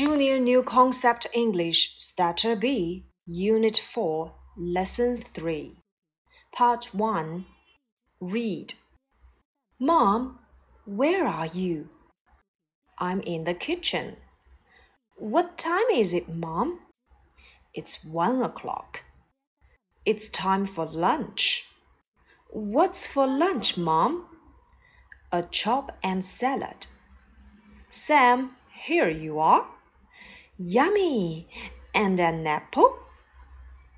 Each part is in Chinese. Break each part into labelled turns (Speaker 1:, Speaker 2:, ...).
Speaker 1: Junior New Concept English Starter B, Unit 4, Lesson 3. Part 1 Read. Mom, where are you? I'm in the kitchen. What time is it, Mom? It's one o'clock. It's time for lunch. What's for lunch, Mom? A chop and salad. Sam, here you are. Yummy! And an apple?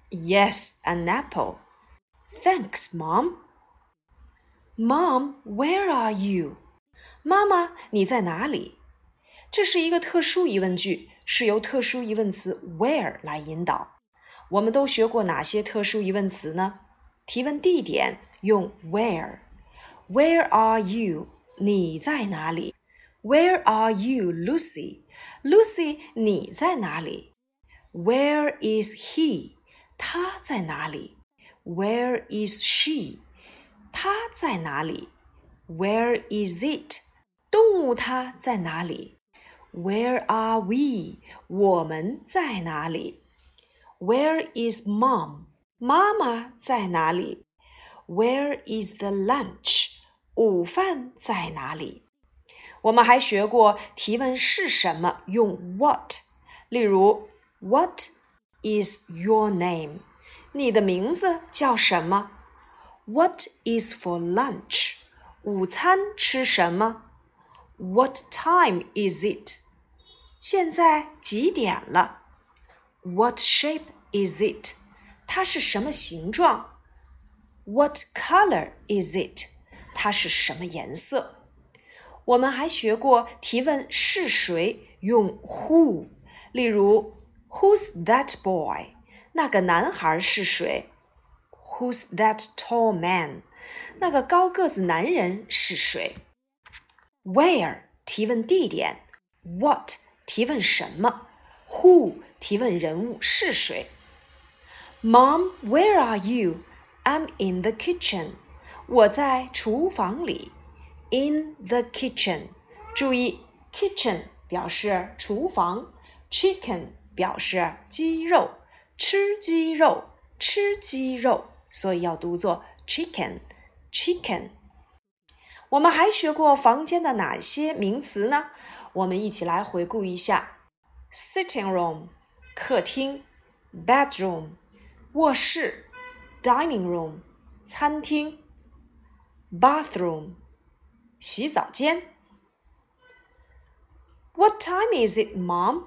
Speaker 1: Yes, an apple. Thanks, Mom. Mom, where are you? 妈妈，你在哪里？这是一个特殊疑问句，是由特殊疑问词 where 来引导。我们都学过哪些特殊疑问词呢？提问地点用 where。Where are you？你在哪里 ？Where are you, Lucy? Lucy，你在哪里？Where is he？他在哪里？Where is she？他在哪里？Where is it？动物它在哪里？Where are we？我们在哪里？Where is mom？妈妈在哪里？Where is the lunch？午饭在哪里？ 我们还学过提问是什么用 what，例如 What is your name？你的名字叫什么？What is for lunch？午餐吃什么？What time is it？现在几点了？What shape is it？它是什么形状？What color is it？它是什么颜色？我们还学过提问是谁用 who，例如 Who's that boy？那个男孩是谁？Who's that tall man？那个高个子男人是谁？Where 提问地点，What 提问什么，Who 提问人物是谁？Mom，where are you？I'm in the kitchen。我在厨房里。 In the kitchen。注意，kitchen 表示厨房，chicken 表示鸡肉，吃鸡肉，吃鸡肉，所以要读作 chicken，chicken。我们还学过房间的哪些名词呢？我们一起来回顾一下：sitting room 客厅，bedroom 卧室，dining room 餐厅，bathroom。洗澡间。What time is it, Mom？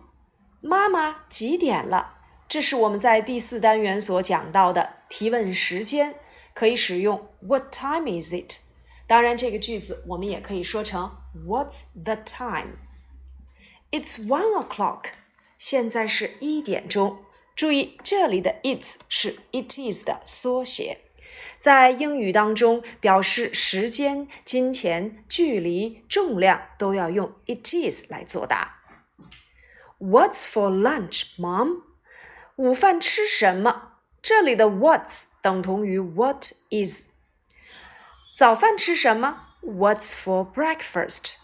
Speaker 1: 妈妈几点了？这是我们在第四单元所讲到的提问时间，可以使用 What time is it？当然，这个句子我们也可以说成 What's the time？It's one o'clock。现在是一点钟。注意，这里的 It's 是 it is 的缩写。在英语当中，表示时间、金钱、距离、重量都要用 it is 来作答。What's for lunch, Mom？午饭吃什么？这里的 What's 等同于 What is。早饭吃什么？What's for breakfast？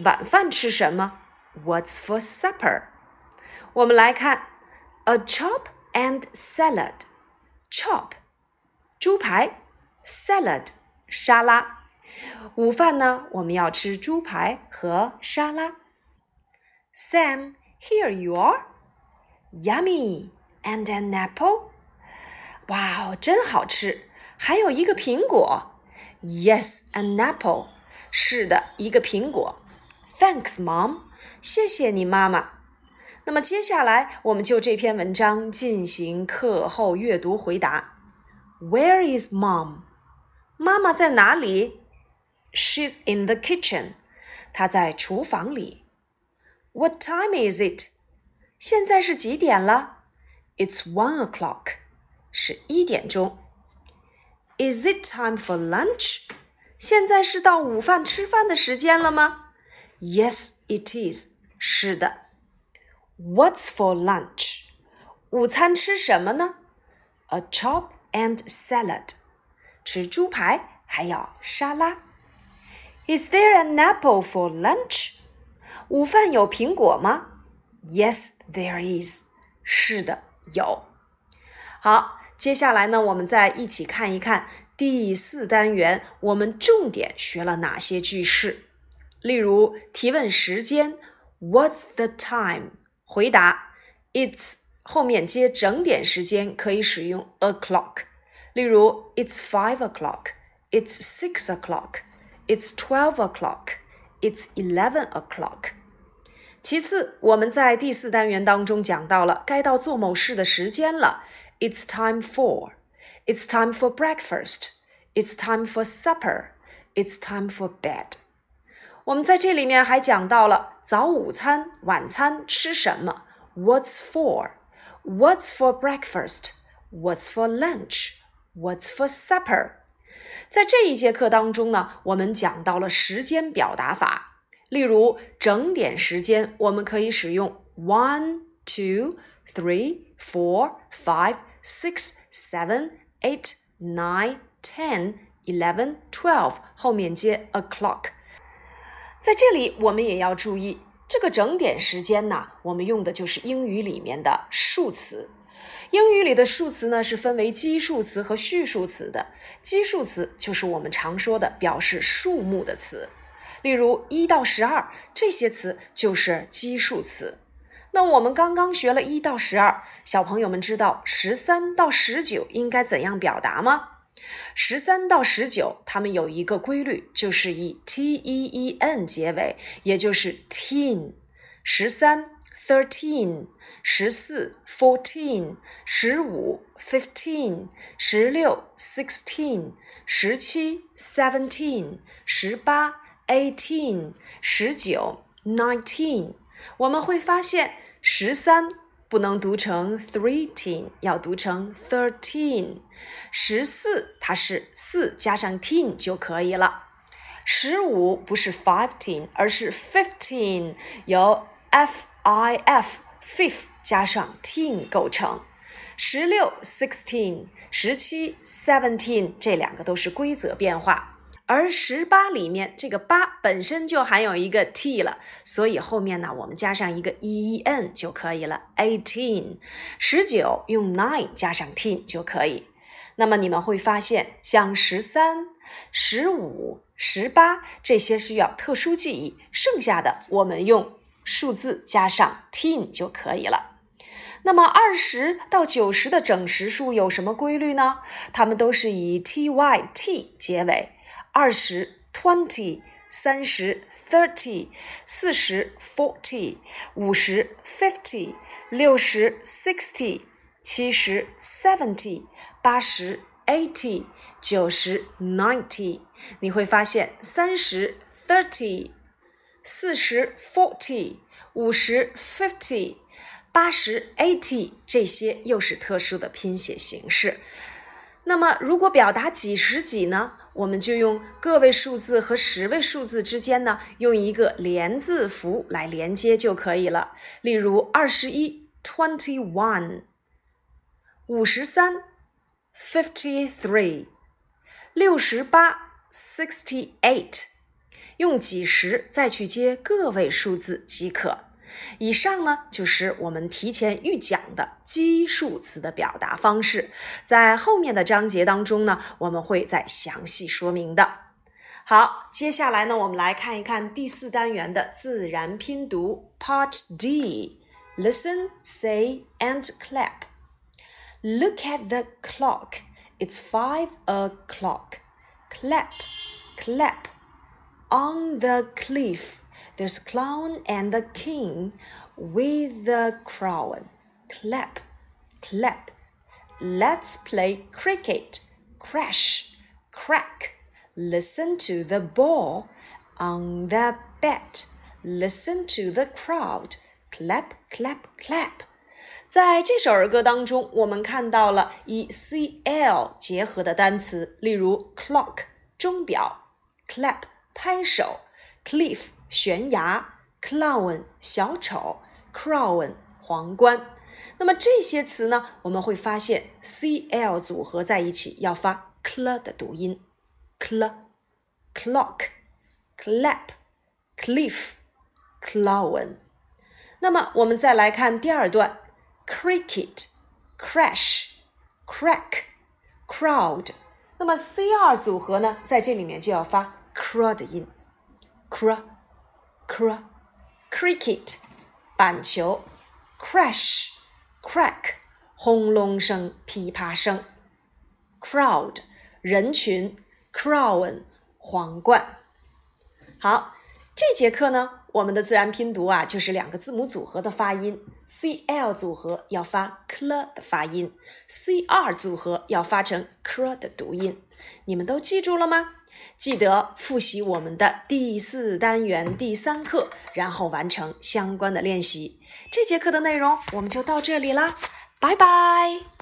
Speaker 1: 晚饭吃什么？What's for supper？我们来看 a chop and salad。chop 猪排，salad 沙拉。午饭呢，我们要吃猪排和沙拉。Sam, here you are. Yummy, and an apple. 哇哦，真好吃！还有一个苹果。Yes, an apple. 是的，一个苹果。Thanks, Mom. 谢谢你，妈妈。那么接下来，我们就这篇文章进行课后阅读回答。 Where is mom? 妈妈在哪里？She's in the kitchen. 她在厨房里。What time is it? 现在是几点了？It's one o'clock. 是一点钟。Is it time for lunch? 现在是到午饭吃饭的时间了吗？Yes, it is. 是的。What's for lunch? 午餐吃什么呢？A chop and salad，吃猪排还要沙拉。Is there an apple for lunch？午饭有苹果吗 Yes, there is. 是的，有。好，接下来呢，我们再一起看一看第四单元，我们重点学了哪些句式。例如，提问时间，What's the time？回答，It's 后面接整点时间可以使用 o'clock。例如，It's five o'clock。It's six o'clock. It's twelve o'clock. It's eleven o'clock. 其次，我们在第四单元当中讲到了该到做某事的时间了。It's time for. It's time for breakfast. It's time for supper. It's time for bed. 我们在这里面还讲到了早午餐、晚餐吃什么？What's for? What's for breakfast? What's for lunch? What's for supper? 在这一节课当中呢，我们讲到了时间表达法。例如整点时间，我们可以使用 one, two, three, four, five, six, seven, eight, nine, ten, eleven, twelve 后面接 o'clock。在这里，我们也要注意这个整点时间呢，我们用的就是英语里面的数词。英语里的数词呢，是分为基数词和序数词的。基数词就是我们常说的表示数目的词。例如一到十二这些词就是基数词。那我们刚刚学了一到十二，小朋友们知道十三到十九应该怎样表达吗？十三到十九，它们有一个规律，就是以 t e e n 结尾，也就是 teen。十三 thirteen，十四 fourteen，十五 fifteen，十六 sixteen，十七 seventeen，十八。eighteen 十九 nineteen，我们会发现十三不能读成 thirteen，要读成 thirteen。十四它是四加上 ten 就可以了。十五不是 fifteen，而是 fifteen，由 f i f fifth 加上 teen 构成。十六 sixteen，十七 seventeen，这两个都是规则变化。而十八里面这个八本身就含有一个 t 了，所以后面呢我们加上一个 e n 就可以了。eighteen，十九用 nine 加上 t 就可以。那么你们会发现，像十三、十五、十八这些需要特殊记忆，剩下的我们用数字加上 t 就可以了。那么二十到九十的整实数有什么规律呢？它们都是以 t y t 结尾。二十 twenty，三十 thirty，四十 forty，五十 fifty，六十 sixty，七十 seventy，八十 eighty，九十 ninety。你会发现，三十 thirty，四十 forty，五十 fifty，八十 eighty，这些又是特殊的拼写形式。那么，如果表达几十几呢？我们就用个位数字和十位数字之间呢，用一个连字符来连接就可以了。例如，二十一 （twenty one），五十三 （fifty three），六十八 （sixty eight）。用几十再去接个位数字即可。以上呢，就是我们提前预讲的基数词的表达方式，在后面的章节当中呢，我们会再详细说明的。好，接下来呢，我们来看一看第四单元的自然拼读 Part D。Listen, say, and clap. Look at the clock. It's five o'clock. Clap, clap. On the cliff. There's a clown and the king with the crown. Clap, clap. Let's play cricket. Crash, crack. Listen to the ball on the bat. Listen to the crowd. Clap, clap, clap. 在这首儿歌当中，我们看到了以 cl 结合的单词，例如 clock 钟表，clap 拍手，cliff 悬崖，clown 小丑，crown 皇冠。那么这些词呢，我们会发现 c l 组合在一起要发 cl 的读音，cl，clock，clap，cliff，clown。那么我们再来看第二段：cricket、crash、crack、crowd。那么 C R 组合呢，在这里面就要发 cr 的音，cr cr cricket 板球，crash crack 轰隆声、噼啪声，crowd 人群，crown 皇冠。好。这节课呢，我们的自然拼读啊，就是两个字母组合的发音。C L 组合要发 cl 的发音，C R 组合要发成 cr 的读音。你们都记住了吗？记得复习我们的第四单元第三课，然后完成相关的练习。这节课的内容我们就到这里啦，拜拜。